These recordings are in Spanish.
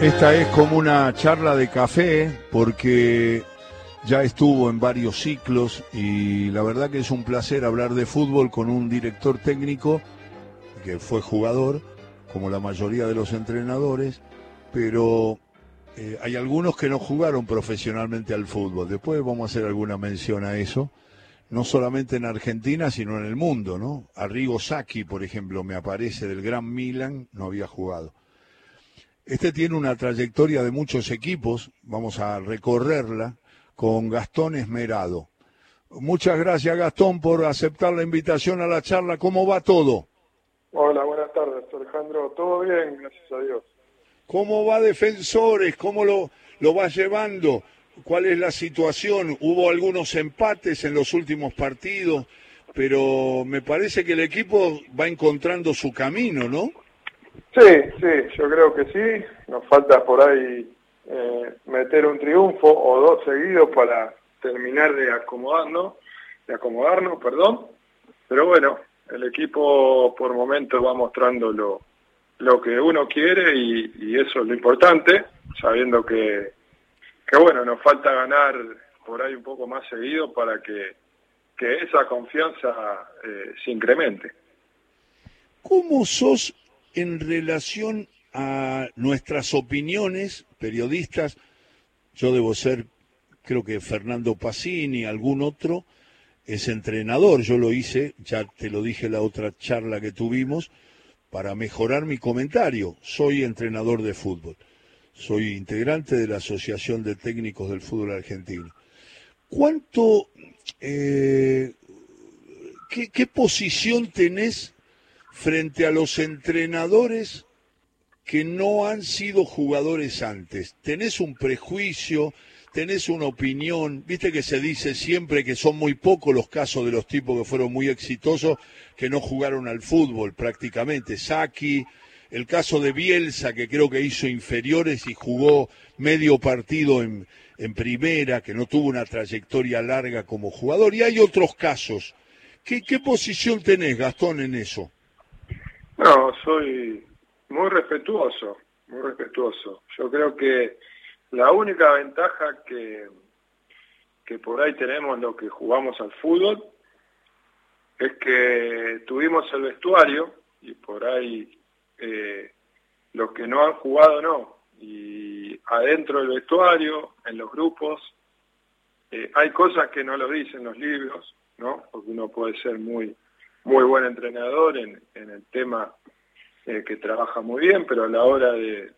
Esta es como una charla de café porque ya estuvo en varios ciclos y la verdad que es un placer hablar de fútbol con un director técnico que fue jugador, como la mayoría de los entrenadores, pero eh, hay algunos que no jugaron profesionalmente al fútbol. Después vamos a hacer alguna mención a eso, no solamente en Argentina, sino en el mundo, ¿no? Arrigo Sacchi, por ejemplo, me aparece del Gran Milan, no había jugado. Este tiene una trayectoria de muchos equipos, vamos a recorrerla con Gastón Esmerado. Muchas gracias Gastón por aceptar la invitación a la charla. ¿Cómo va todo? Hola, buenas tardes Alejandro. Todo bien, gracias a Dios. ¿Cómo va Defensores? ¿Cómo lo, lo va llevando? ¿Cuál es la situación? Hubo algunos empates en los últimos partidos, pero me parece que el equipo va encontrando su camino, ¿no? Sí, sí, yo creo que sí. Nos falta por ahí eh, meter un triunfo o dos seguidos para terminar de acomodarnos, de acomodarnos, perdón. Pero bueno, el equipo por momentos va mostrando lo, que uno quiere y, eso es lo importante, sabiendo que, que bueno, nos falta ganar por ahí un poco más seguido para que, que esa confianza eh, se incremente. ¿Cómo sos en relación a nuestras opiniones, periodistas, yo debo ser, creo que Fernando Pacini, algún otro, es entrenador, yo lo hice, ya te lo dije la otra charla que tuvimos, para mejorar mi comentario, soy entrenador de fútbol, soy integrante de la Asociación de Técnicos del Fútbol Argentino. ¿Cuánto, eh, qué, qué posición tenés frente a los entrenadores que no han sido jugadores antes. Tenés un prejuicio, tenés una opinión, viste que se dice siempre que son muy pocos los casos de los tipos que fueron muy exitosos que no jugaron al fútbol prácticamente. Saki, el caso de Bielsa, que creo que hizo inferiores y jugó medio partido en, en primera, que no tuvo una trayectoria larga como jugador. Y hay otros casos. ¿Qué, qué posición tenés, Gastón, en eso? No, soy muy respetuoso, muy respetuoso. Yo creo que la única ventaja que, que por ahí tenemos los que jugamos al fútbol es que tuvimos el vestuario y por ahí eh, los que no han jugado no. Y adentro del vestuario, en los grupos, eh, hay cosas que no lo dicen los libros, ¿no? Porque uno puede ser muy muy buen entrenador en, el tema eh, que trabaja muy bien, pero a la hora de,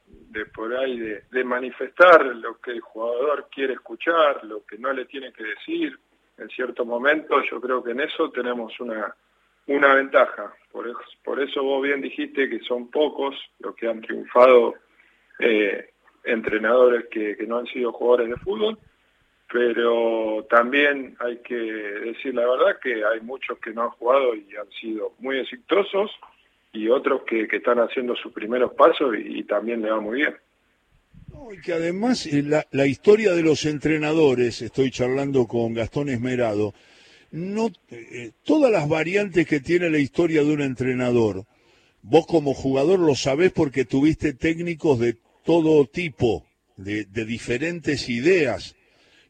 por ahí de, manifestar lo que el jugador quiere escuchar, lo que no le tiene que decir, en cierto momento yo creo que en eso tenemos una, una ventaja. Por por eso vos bien dijiste que son pocos los que han triunfado eh, entrenadores que, que no han sido jugadores de fútbol, pero también hay que decir la verdad que hay muchos que no han jugado y han sido muy exitosos y otros que, están haciendo sus primeros pasos y, también le va muy bien. y que además eh, la, historia de los entrenadores, estoy charlando con Gastón Esmerado, no eh, todas las variantes que tiene la historia de un entrenador, vos como jugador lo sabés porque tuviste técnicos de todo tipo, de, de diferentes ideas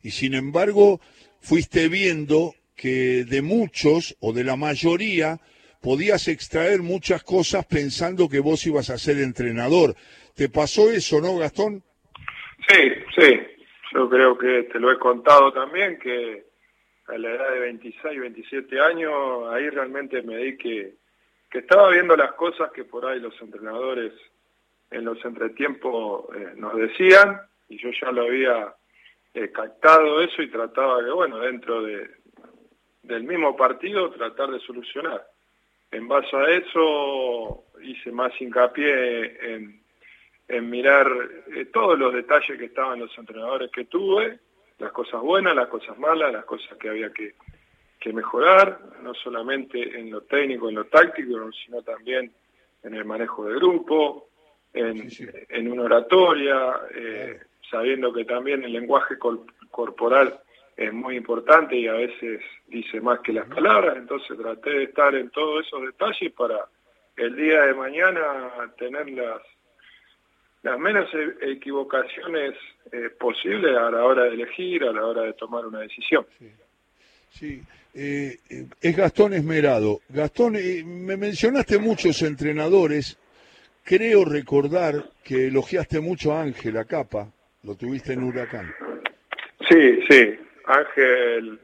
y sin embargo fuiste viendo que de muchos o de la mayoría podías extraer muchas cosas pensando que vos ibas a ser entrenador. ¿Te pasó eso, no, Gastón? Sí, sí. Yo creo que te lo he contado también, que a la edad de 26, 27 años, ahí realmente me di que, que estaba viendo las cosas que por ahí los entrenadores en los entretiempos eh, nos decían, y yo ya lo había eh, captado eso y trataba que, bueno, dentro de, del mismo partido tratar de solucionar. En base a eso hice más hincapié en, en mirar eh, todos los detalles que estaban los entrenadores que tuve, las cosas buenas, las cosas malas, las cosas que había que, que mejorar, no solamente en lo técnico, en lo táctico, sino también en el manejo de grupo, en, en una oratoria, eh, sabiendo que también el lenguaje corporal es muy importante y a veces dice más que las palabras, entonces traté de estar en todos esos detalles para el día de mañana tener las, las menos e, equivocaciones eh, posibles a la hora de elegir, a la hora de tomar una decisión. Sí, eh, es Gastón Esmerado. Gastón, me mencionaste muchos entrenadores. Creo recordar que elogiaste mucho a Ángel a Capa, lo tuviste en Huracán. Sí, sí. Ángel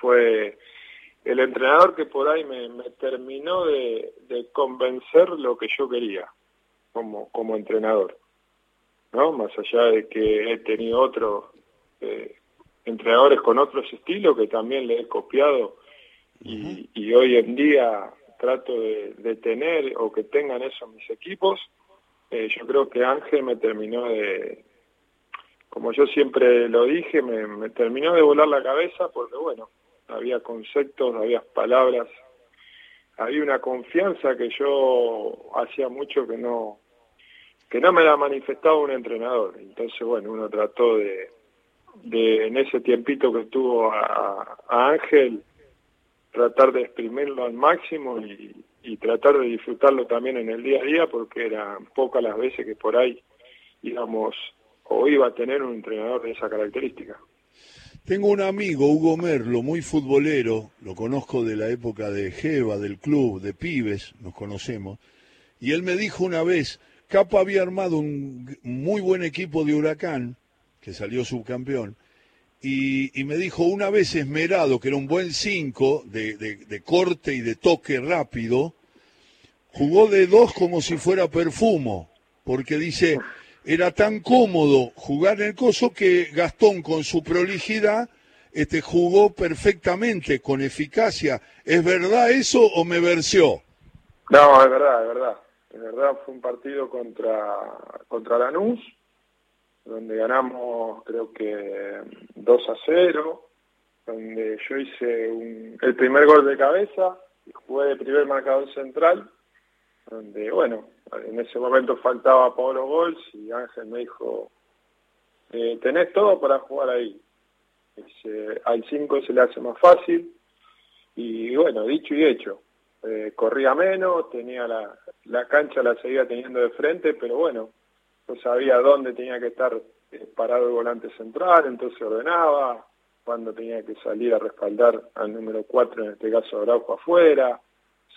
fue el entrenador que por ahí me, terminó de, convencer lo que yo quería como, como entrenador, ¿no? Más allá de que he tenido otros eh, entrenadores con otros estilos que también le he copiado y, hoy en día trato de, tener o que tengan eso mis equipos, eh, yo creo que Ángel me terminó de, como yo siempre lo dije, me terminó de volar la cabeza porque bueno, había conceptos, había palabras, había una confianza que yo hacía mucho que no que no me la manifestaba un entrenador. Entonces, bueno, uno trató de, de en ese tiempito que estuvo a, Ángel, tratar de exprimirlo al máximo y, y, tratar de disfrutarlo también en el día a día, porque eran pocas las veces que por ahí íbamos o iba a tener un entrenador de esa característica. Tengo un amigo, Hugo Merlo, muy futbolero, lo conozco de la época de Jeva, del club, de pibes, nos conocemos, y él me dijo una vez, Capa había armado un muy buen equipo de Huracán, que salió subcampeón, y, me dijo una vez Esmerado, que era un buen cinco de, de corte y de toque rápido, jugó de dos como si fuera perfumo, porque dice, era tan cómodo jugar en el coso que Gastón con su prolijidad este, jugó perfectamente, con eficacia. ¿Es verdad eso o me versió? No, es verdad, es verdad. Es verdad, fue un partido contra, contra Lanús, donde ganamos creo que 2 a 0, donde yo hice el primer gol de cabeza jugué de primer marcador central, donde, bueno, en ese momento faltaba Pablo Gols y Ángel me dijo, eh, tenés todo para jugar ahí. al 5 se le hace más fácil y bueno, dicho y hecho. Eh, corría menos, tenía la, la cancha la seguía teniendo de frente, pero bueno, no sabía dónde tenía que estar eh, parado el volante central, entonces ordenaba, cuando tenía que salir a respaldar al número 4, en este caso Araujo afuera,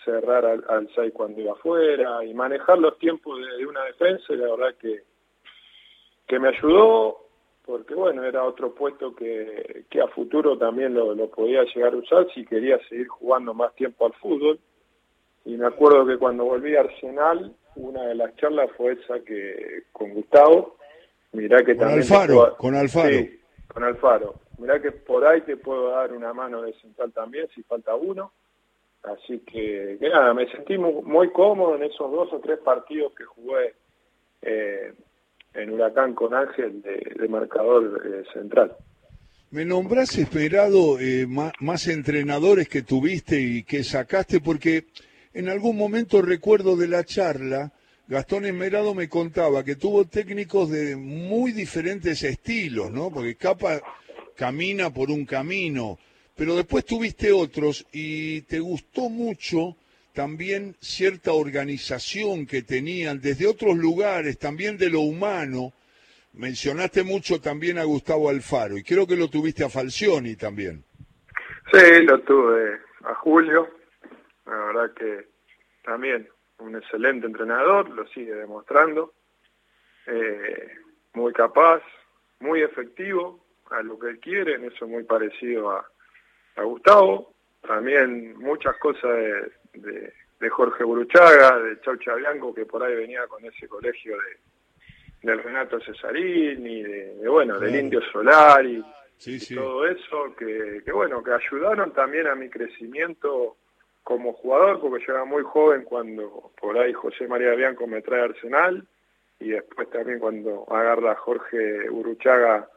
cerrar al, al 6 cuando iba afuera y manejar los tiempos de, una defensa y la verdad que, que me ayudó porque bueno, era otro puesto que, que a futuro también lo, lo, podía llegar a usar si quería seguir jugando más tiempo al fútbol. Y me acuerdo que cuando volví a Arsenal, una de las charlas fue esa que con Gustavo, mirá que con también... Alfaro, con Alfaro. Sí, con Alfaro. Mirá que por ahí te puedo dar una mano de central también, si falta uno. Así que, nada, me sentí muy, cómodo en esos dos o tres partidos que jugué eh, en Huracán con Ángel de, marcador eh, central. ¿Me nombrás esperado eh, más, entrenadores que tuviste y que sacaste? Porque en algún momento recuerdo de la charla, Gastón Esmerado me contaba que tuvo técnicos de muy diferentes estilos, ¿no? Porque Capa camina por un camino, pero después tuviste otros y te gustó mucho también cierta organización que tenían desde otros lugares, también de lo humano. Mencionaste mucho también a Gustavo Alfaro y creo que lo tuviste a Falcioni también. Sí, lo tuve a Julio. La verdad que también un excelente entrenador, lo sigue demostrando. Eh, muy capaz, muy efectivo a lo que él quiere, en eso muy parecido a, a Gustavo, también muchas cosas de, de, Jorge Buruchaga, de Chau Chabianco, que por ahí venía con ese colegio de, del Renato Cesarini, de, de bueno, del Indio Solari, y todo eso, que, que bueno, que ayudaron también a mi crecimiento como jugador, porque yo era muy joven cuando por ahí José María Bianco me trae Arsenal, y después también cuando agarra a Jorge Uruchaga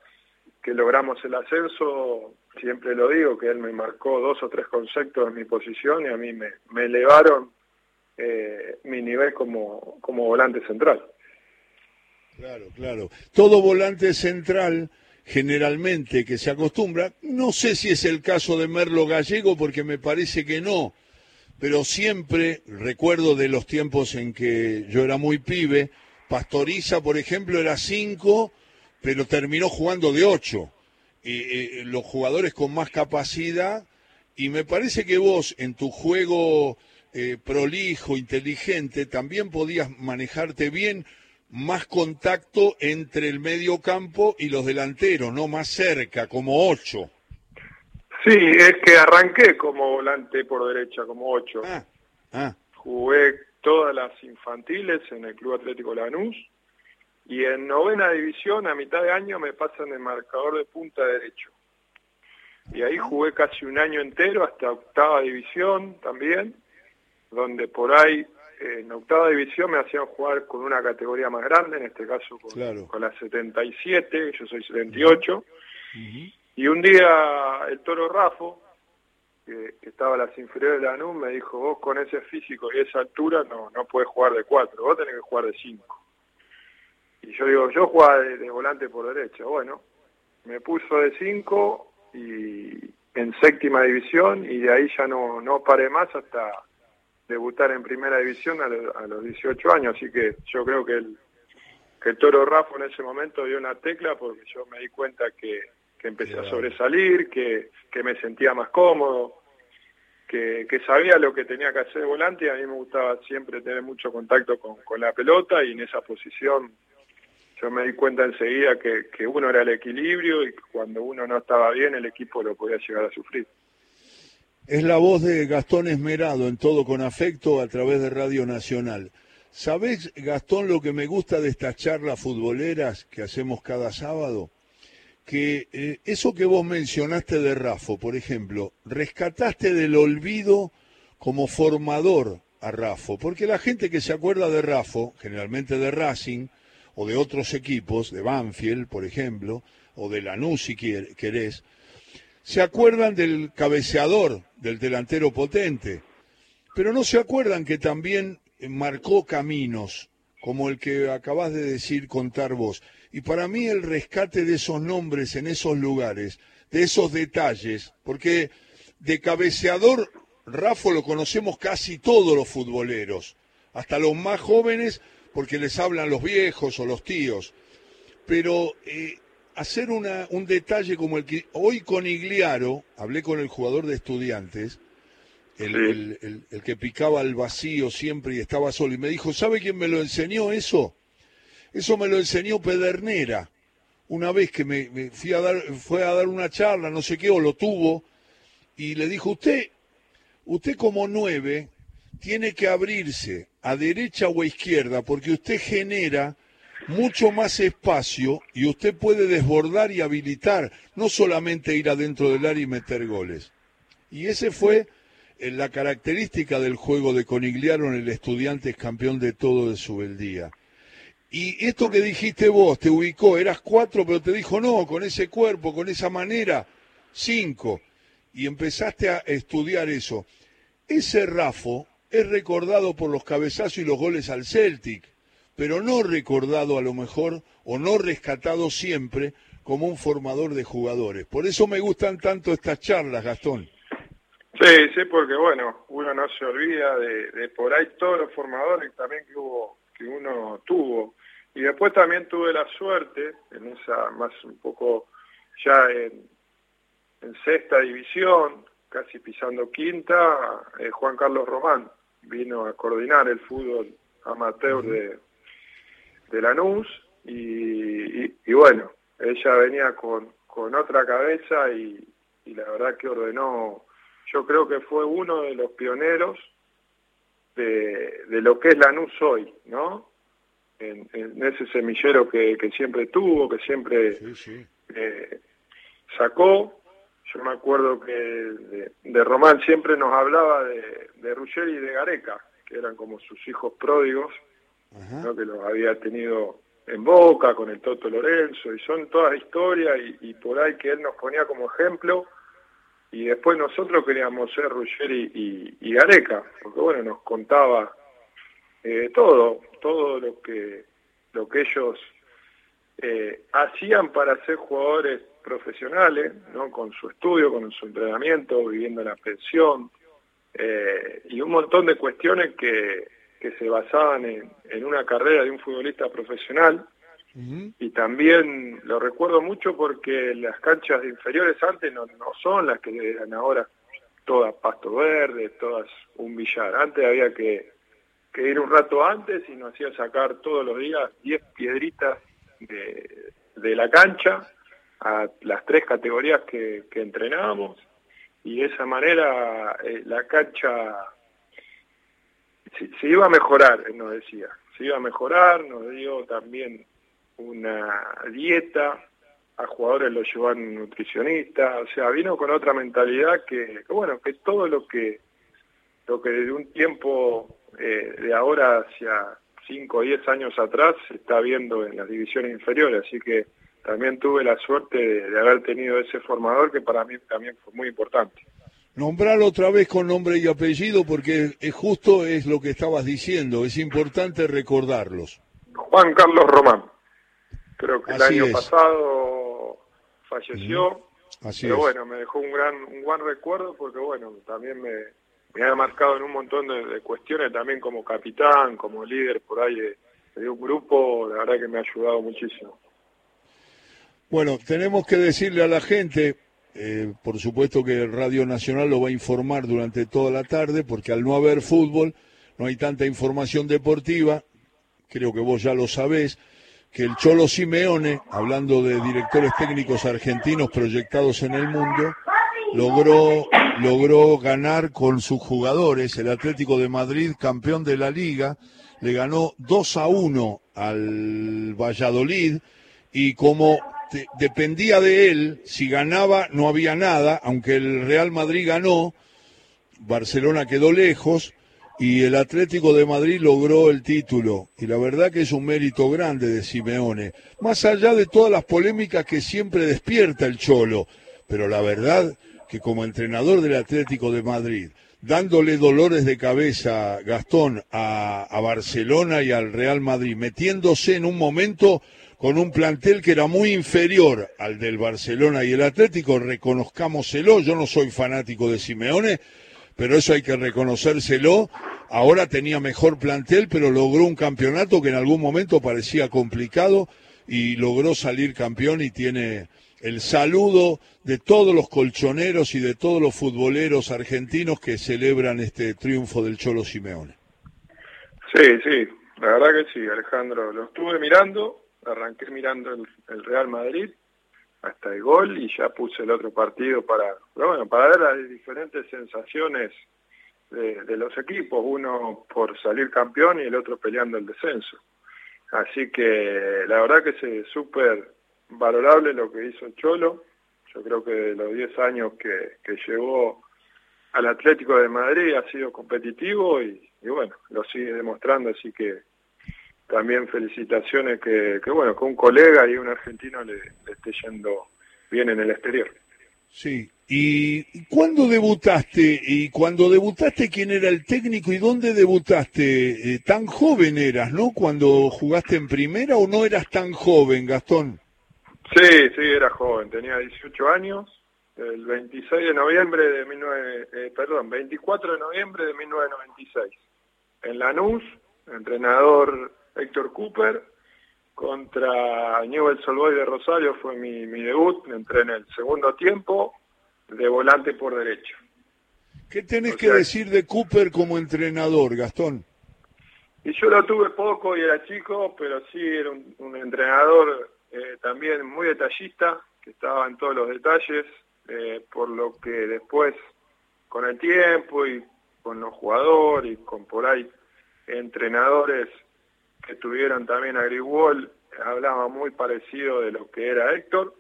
que logramos el ascenso, siempre lo digo, que él me marcó dos o tres conceptos en mi posición y a mí me, me elevaron eh, mi nivel como, como volante central. Claro, claro. Todo volante central generalmente que se acostumbra, no sé si es el caso de Merlo Gallego porque me parece que no, pero siempre recuerdo de los tiempos en que yo era muy pibe, Pastoriza, por ejemplo, era 5, pero terminó jugando de 8. Eh, los jugadores con más capacidad, y me parece que vos en tu juego eh, prolijo, inteligente, también podías manejarte bien más contacto entre el medio campo y los delanteros, no más cerca, como 8. Sí, es que arranqué como volante por derecha, como 8. Ah, ah. Jugué todas las infantiles en el Club Atlético Lanús y en novena división a mitad de año me pasan de marcador de punta derecho. Y ahí jugué casi un año entero hasta octava división también, donde por ahí en octava división me hacían jugar con una categoría más grande, en este caso con, la 77, yo soy 78. Y un día el toro Rafo, que, estaba a las inferiores de la NUM, me dijo, vos con ese físico y esa altura no, no puedes jugar de cuatro, vos tenés que jugar de cinco. Y yo digo, yo jugaba de, volante por derecha. Bueno, me puso de cinco y en séptima división y de ahí ya no, no paré más hasta debutar en primera división a, los 18 años. Así que yo creo que el, que el Toro Rafa en ese momento dio una tecla porque yo me di cuenta que, que empecé a sobresalir, que, que me sentía más cómodo, que, sabía lo que tenía que hacer de volante y a mí me gustaba siempre tener mucho contacto con, con la pelota y en esa posición yo me di cuenta enseguida que, que uno era el equilibrio y que cuando uno no estaba bien el equipo lo podía llegar a sufrir. Es la voz de Gastón Esmerado en Todo con Afecto a través de Radio Nacional. ¿Sabés, Gastón, lo que me gusta de estas charlas futboleras que hacemos cada sábado? Que eh, eso que vos mencionaste de Rafo, por ejemplo, rescataste del olvido como formador a Rafo, porque la gente que se acuerda de Rafo, generalmente de Racing o de otros equipos, de Banfield, por ejemplo, o de Lanús si querés, se acuerdan del cabeceador, del delantero potente, pero no se acuerdan que también marcó caminos, como el que acabas de decir contar vos. Y para mí el rescate de esos nombres en esos lugares, de esos detalles, porque de cabeceador, Rafa lo conocemos casi todos los futboleros, hasta los más jóvenes, porque les hablan los viejos o los tíos. Pero eh, hacer una, un detalle como el que hoy con Igliaro, hablé con el jugador de estudiantes, el, el, que picaba al vacío siempre y estaba solo, y me dijo, ¿sabe quién me lo enseñó eso? Eso me lo enseñó Pedernera, una vez que me, fui a dar, fue a dar una charla, no sé qué, o lo tuvo, y le dijo, usted, usted como nueve, tiene que abrirse a derecha o a izquierda, porque usted genera mucho más espacio y usted puede desbordar y habilitar, no solamente ir adentro del área y meter goles. Y ese fue eh, la característica del juego de Conigliaro en el estudiante es campeón de todo de su beldía. Y esto que dijiste vos, te ubicó, eras cuatro, pero te dijo no, con ese cuerpo, con esa manera, cinco. Y empezaste a estudiar eso. Ese Rafo es recordado por los cabezazos y los goles al Celtic pero no recordado a lo mejor o no rescatado siempre como un formador de jugadores. Por eso me gustan tanto estas charlas, Gastón. Sí, sí, porque bueno, uno no se olvida de, por ahí todos los formadores también que hubo, que uno tuvo. Y después también tuve la suerte, en esa más un poco ya en, sexta división, casi pisando quinta, eh, Juan Carlos Román vino a coordinar el fútbol amateur de, de Lanús y, y, bueno, ella venía con, con otra cabeza y, y, la verdad que ordenó, yo creo que fue uno de los pioneros de, de lo que es Lanús hoy, ¿no? En, ese semillero que, que, siempre tuvo, que siempre eh, sacó. Yo me acuerdo que de, de, Román siempre nos hablaba de, de Ruggeri y de Gareca, que eran como sus hijos pródigos, que los había tenido en Boca con el Toto Lorenzo, y son todas historias y, por ahí que él nos ponía como ejemplo, y después nosotros queríamos ser Ruggeri y, Gareca, porque bueno, nos contaba eh, todo, todo lo que, lo que ellos eh, hacían para ser jugadores profesionales, ¿no? con su estudio, con su entrenamiento, viviendo en la pensión, eh, y un montón de cuestiones que que se basaban en, una carrera de un futbolista profesional. Y también lo recuerdo mucho porque las canchas inferiores antes no, no son las que eran ahora todas pasto verde, todas un billar. Antes había que, ir un rato antes y nos hacía sacar todos los días 10 piedritas de, de, la cancha a las tres categorías que, que entrenábamos. Y de esa manera eh, la cancha se, iba a mejorar, nos decía, se iba a mejorar, nos dio también una dieta, a jugadores los llevan nutricionistas, o sea, vino con otra mentalidad que, bueno, que todo lo que lo que desde un tiempo eh, de ahora hacia 5 o 10 años atrás se está viendo en las divisiones inferiores, así que también tuve la suerte de, haber tenido ese formador que para mí también fue muy importante. Nombrarlo otra vez con nombre y apellido porque es justo es lo que estabas diciendo, es importante recordarlos. Juan Carlos Román, creo que el año pasado falleció, pero bueno, me dejó un gran, un buen recuerdo porque bueno, también me, me ha marcado en un montón de, cuestiones también como capitán, como líder por ahí de un grupo, la verdad que me ha ayudado muchísimo. Bueno, tenemos que decirle a la gente, eh, por supuesto que Radio Nacional lo va a informar durante toda la tarde, porque al no haber fútbol, no hay tanta información deportiva, creo que vos ya lo sabés, que el Cholo Simeone, hablando de directores técnicos argentinos proyectados en el mundo, logró, logró ganar con sus jugadores, el Atlético de Madrid, campeón de la liga, le ganó 2 a 1 al Valladolid. Y como dependía de él, si ganaba no había nada, aunque el Real Madrid ganó, Barcelona quedó lejos y el Atlético de Madrid logró el título. Y la verdad que es un mérito grande de Simeone, más allá de todas las polémicas que siempre despierta el Cholo, pero la verdad que como entrenador del Atlético de Madrid, dándole dolores de cabeza, Gastón, a, Barcelona y al Real Madrid, metiéndose en un momento con un plantel que era muy inferior al del Barcelona y el Atlético, reconozcámoselo, yo no soy fanático de Simeone, pero eso hay que reconocérselo. Ahora tenía mejor plantel, pero logró un campeonato que en algún momento parecía complicado y logró salir campeón y tiene el saludo de todos los colchoneros y de todos los futboleros argentinos que celebran este triunfo del Cholo Simeone. Sí, sí, la verdad que sí, Alejandro. Lo estuve mirando arranqué mirando el, Real Madrid hasta el gol y ya puse el otro partido para, bueno, para ver las diferentes sensaciones de, los equipos, uno por salir campeón y el otro peleando el descenso. Así que la verdad que es súper valorable lo que hizo Cholo. Yo creo que de los 10 años que, que llegó al Atlético de Madrid ha sido competitivo y, y bueno, lo sigue demostrando, así que también felicitaciones que, que, bueno, que un colega y un argentino le, esté yendo bien en el exterior. Sí, ¿y cuándo debutaste? ¿Y cuando debutaste quién era el técnico y dónde debutaste? Eh, tan joven eras, ¿no? Cuando jugaste en primera o no eras tan joven, Gastón? Sí, sí, era joven, tenía 18 años, el 26 de noviembre de 19, eh, perdón, 24 de noviembre de 1996. En Lanús, entrenador Héctor Cooper. Contra Newell Solboy de Rosario fue mi, mi debut, entré en el segundo tiempo de volante por derecho. ¿Qué tenés que decir de Cooper como entrenador, Gastón? Y yo lo tuve poco y era chico, pero sí era un, entrenador eh, también muy detallista, que estaba en todos los detalles, eh, por lo que después, con el tiempo y con los jugadores y con por ahí entrenadores que tuvieron también a Grigwall, hablaba muy parecido de lo que era Héctor,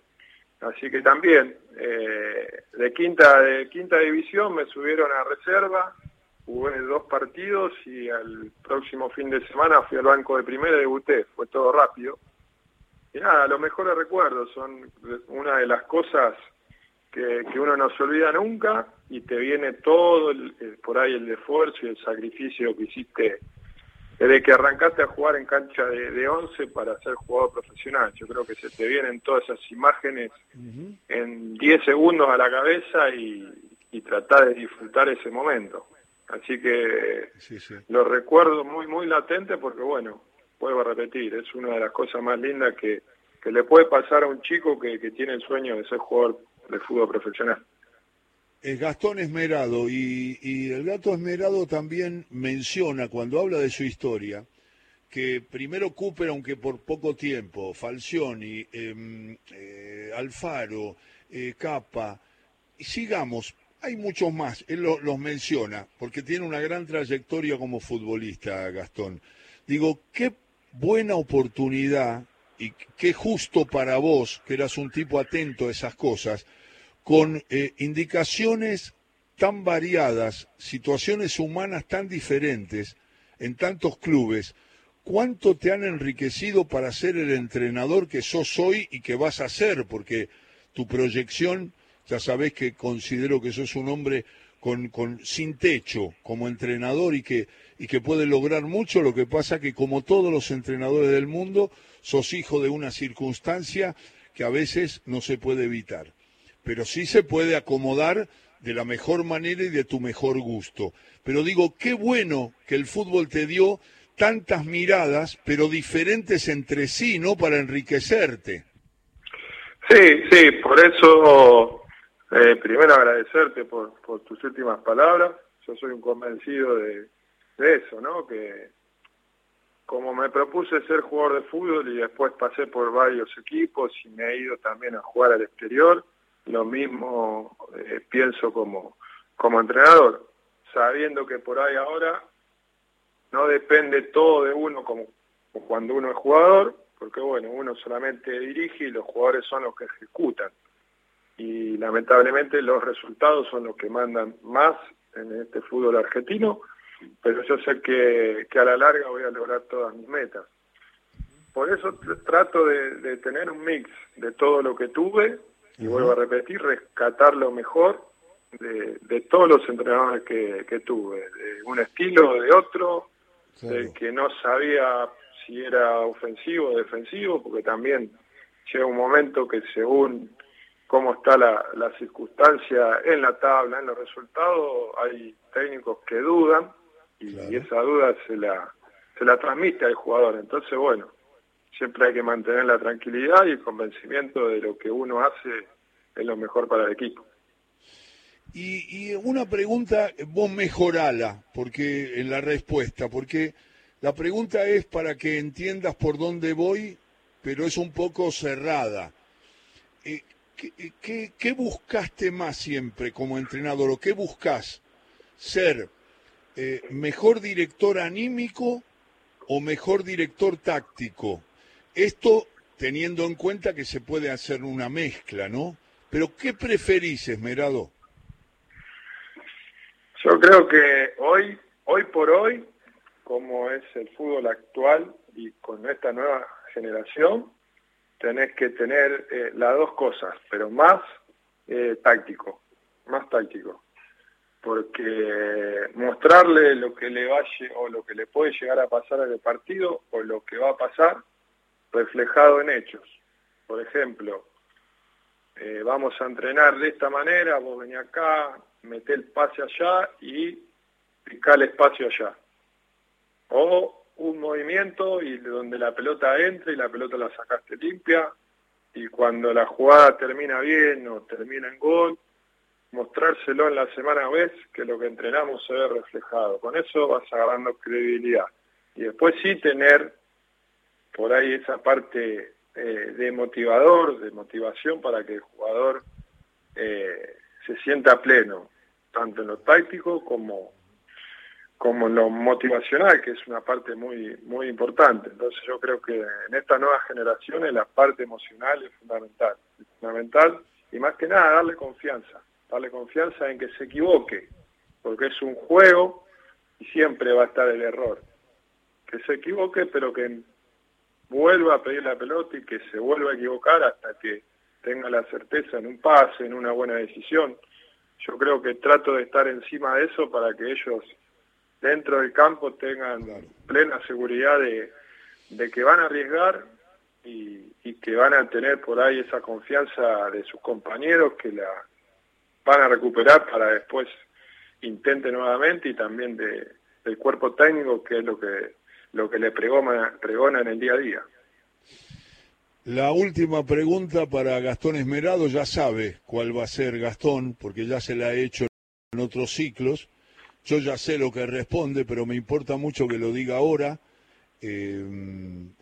así que también eh, de quinta de quinta división me subieron a reserva, jugué dos partidos y al próximo fin de semana fui al banco de primera y debuté, fue todo rápido. Y nada, los mejores recuerdos son una de las cosas que, uno no se olvida nunca y te viene todo por ahí el esfuerzo y el sacrificio que hiciste desde que arrancaste a jugar en cancha de, de 11 para ser jugador profesional. Yo creo que se te vienen todas esas imágenes en 10 segundos a la cabeza y, tratar de disfrutar ese momento. Así que lo recuerdo muy, muy latente porque, bueno, vuelvo a repetir, es una de las cosas más lindas que, que le puede pasar a un chico que, que tiene el sueño de ser jugador de fútbol profesional. Es Gastón Esmerado y, y, el gato Esmerado también menciona cuando habla de su historia que primero Cooper, aunque por poco tiempo, Falcioni, em, eh, Alfaro, eh, Capa, y sigamos, hay muchos más, él los menciona, porque tiene una gran trayectoria como futbolista, Gastón. Digo, qué buena oportunidad y qué justo para vos, que eras un tipo atento a esas cosas, con eh, indicaciones tan variadas, situaciones humanas tan diferentes en tantos clubes, ¿cuánto te han enriquecido para ser el entrenador que sos hoy y que vas a ser? Porque tu proyección ya sabés que considero que sos un hombre con, con, sin techo como entrenador y que, y que puede lograr mucho. Lo que pasa que como todos los entrenadores del mundo, sos hijo de una circunstancia que a veces no se puede evitar. Pero sí se puede acomodar de la mejor manera y de tu mejor gusto. Pero digo, qué bueno que el fútbol te dio tantas miradas, pero diferentes entre sí, ¿no? Para enriquecerte. Sí, sí, por eso eh, primero agradecerte por, por tus últimas palabras. Yo soy un convencido de, eso, ¿no? Que como me propuse ser jugador de fútbol y después pasé por varios equipos y me he ido también a jugar al exterior, lo mismo eh, pienso como, como entrenador, sabiendo que por ahí ahora no depende todo de uno como cuando uno es jugador, porque bueno, uno solamente dirige y los jugadores son los que ejecutan y lamentablemente los resultados son los que mandan más en este fútbol argentino, pero yo sé que, a la larga voy a lograr todas mis metas. Por eso trato de, tener un mix de todo lo que tuve, y vuelvo a repetir, rescatar lo mejor de, todos los entrenadores que, tuve, de un estilo de otro, de que no sabía si era ofensivo o defensivo, porque también llega un momento que según cómo está la, circunstancia en la tabla, en los resultados, hay técnicos que dudan y, esa duda se la, se la transmite al jugador. Entonces, bueno, siempre hay que mantener la tranquilidad y el convencimiento de lo que uno hace es lo mejor para el equipo. Y, una pregunta, vos mejorala, porque en la respuesta, porque la pregunta es para que entiendas por dónde voy, pero es un poco cerrada. Eh, ¿qué, buscaste más siempre como entrenador o qué buscas? ¿Ser eh, mejor director anímico o mejor director táctico? Esto teniendo en cuenta que se puede hacer una mezcla, ¿no? Pero ¿qué preferís, Esmerado? Yo creo que hoy, hoy por hoy, como es el fútbol actual y con esta nueva generación, tenés que tener eh, las dos cosas, pero más eh, táctico, más táctico. Porque mostrarle lo que le vaya o lo que le puede llegar a pasar al partido o lo que va a pasar reflejado en hechos. Por ejemplo, eh, vamos a entrenar de esta manera, vos venís acá, meté el pase allá y picá el espacio allá. O un movimiento y donde la pelota entra y la pelota la sacaste limpia y cuando la jugada termina bien o termina en gol, mostrárselo en la semana vez que lo que entrenamos se ve reflejado. Con eso vas agarrando credibilidad. Y después sí tener por ahí esa parte eh, de motivador, de motivación para que el jugador eh, se sienta pleno, tanto en lo táctico como como lo motivacional, que es una parte muy, muy importante. Entonces yo creo que en estas nuevas generaciones la parte emocional es fundamental, fundamental y más que nada darle confianza, darle confianza en que se equivoque, porque es un juego y siempre va a estar el error. Que se equivoque, pero que vuelva a pedir la pelota y que se vuelva a equivocar hasta que tenga la certeza en un pase, en una buena decisión. Yo creo que trato de estar encima de eso para que ellos dentro del campo tengan plena seguridad de, que van a arriesgar y, que van a tener por ahí esa confianza de sus compañeros que la van a recuperar para después intente nuevamente y también de, del cuerpo técnico, que es lo que, lo que le pregona, en el día a día. La última pregunta para Gastón Esmerado, ya sabe cuál va a ser Gastón, porque ya se la ha hecho en otros ciclos. Yo ya sé lo que responde, pero me importa mucho que lo diga ahora. Eh,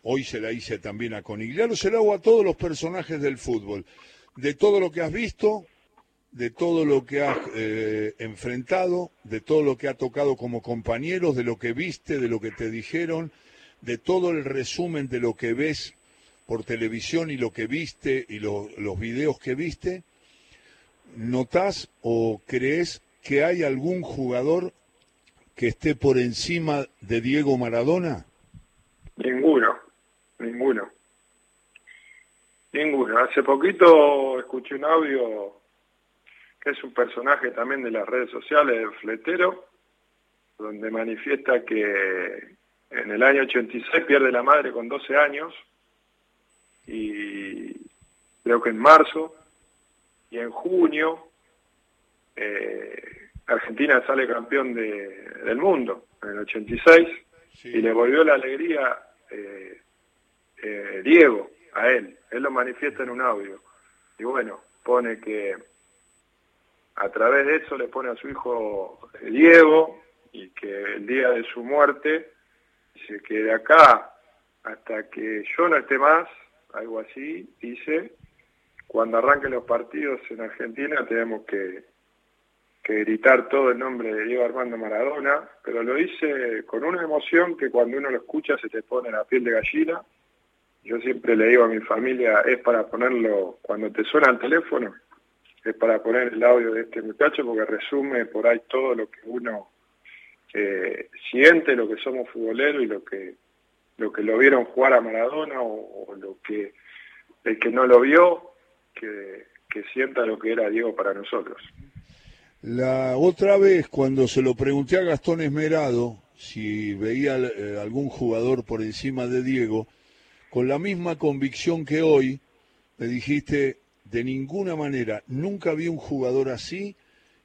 hoy se la hice también a Conigliano, se la hago a todos los personajes del fútbol. De todo lo que has visto, de todo lo que has eh, enfrentado, de todo lo que ha tocado como compañeros, de lo que viste, de lo que te dijeron, de todo el resumen de lo que ves por televisión y lo que viste y los videos que viste, ¿notás o crees que hay algún jugador que esté por encima de Diego Maradona? Ninguno, ninguno. Ninguno. Hace poquito escuché un audio que es un personaje también de las redes sociales, el Fletero, donde manifiesta que en el año 86 pierde la madre con 12 años y creo que en marzo y en junio eh, Argentina sale campeón de, del mundo en el 86 y le volvió la alegría eh, eh, Diego a él, él lo manifiesta en un audio. Y bueno, pone que a través de eso le pone a su hijo Diego y que el día de su muerte dice que de acá hasta que yo no esté más algo así, dice, cuando arranquen los partidos en Argentina tenemos que, que gritar todo el nombre de Diego Armando Maradona, pero lo dice con una emoción que cuando uno lo escucha se te pone la piel de gallina. Yo siempre le digo a mi familia, es para ponerlo, cuando te suena el teléfono, es para poner el audio de este muchacho porque resume por ahí todo lo que uno eh, siente, lo que somos futboleros y lo que lo que lo vieron jugar a Maradona o, lo que el que no lo vio, que, sienta lo que era Diego para nosotros. La otra vez, cuando se lo pregunté a Gastón Esmerado si veía eh, algún jugador por encima de Diego, con la misma convicción que hoy, me dijiste, de ninguna manera, nunca vi un jugador así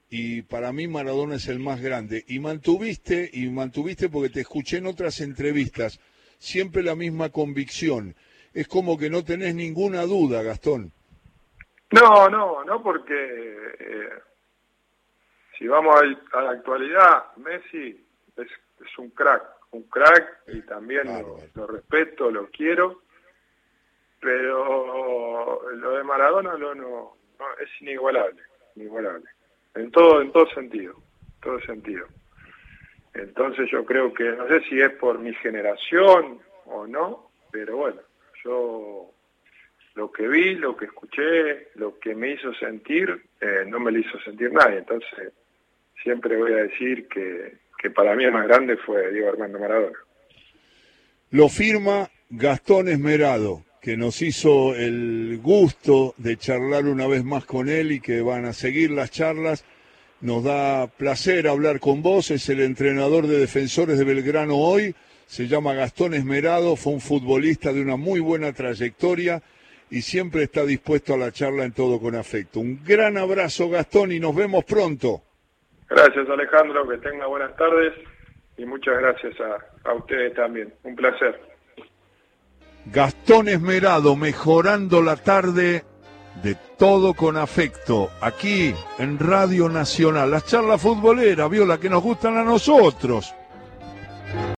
y para mí Maradona es el más grande. Y mantuviste, y mantuviste porque te escuché en otras entrevistas, siempre la misma convicción. Es como que no tenés ninguna duda, Gastón. No, no, no porque eh, si vamos a, la actualidad, Messi es, es, un crack, un crack y también lo, respeto, lo quiero, pero lo de Maradona no, no, es inigualable, inigualable, en todo, en todo sentido, todo sentido. Entonces yo creo que, no sé si es por mi generación o no, pero bueno, yo lo que vi, lo que escuché, lo que me hizo sentir, eh, no me lo hizo sentir nadie. Entonces siempre voy a decir que, que para mí el más grande fue Diego Armando Maradona. Lo firma Gastón Esmerado, que nos hizo el gusto de charlar una vez más con él y que van a seguir las charlas nos da placer hablar con vos, es el entrenador de defensores de Belgrano hoy, se llama Gastón Esmerado, fue un futbolista de una muy buena trayectoria y siempre está dispuesto a la charla en todo con afecto. Un gran abrazo Gastón y nos vemos pronto. Gracias Alejandro, que tenga buenas tardes y muchas gracias a, a ustedes también. Un placer. Gastón Esmerado mejorando la tarde de todo con afecto, aquí en Radio Nacional. Las charlas futboleras, viola, que nos gustan a nosotros.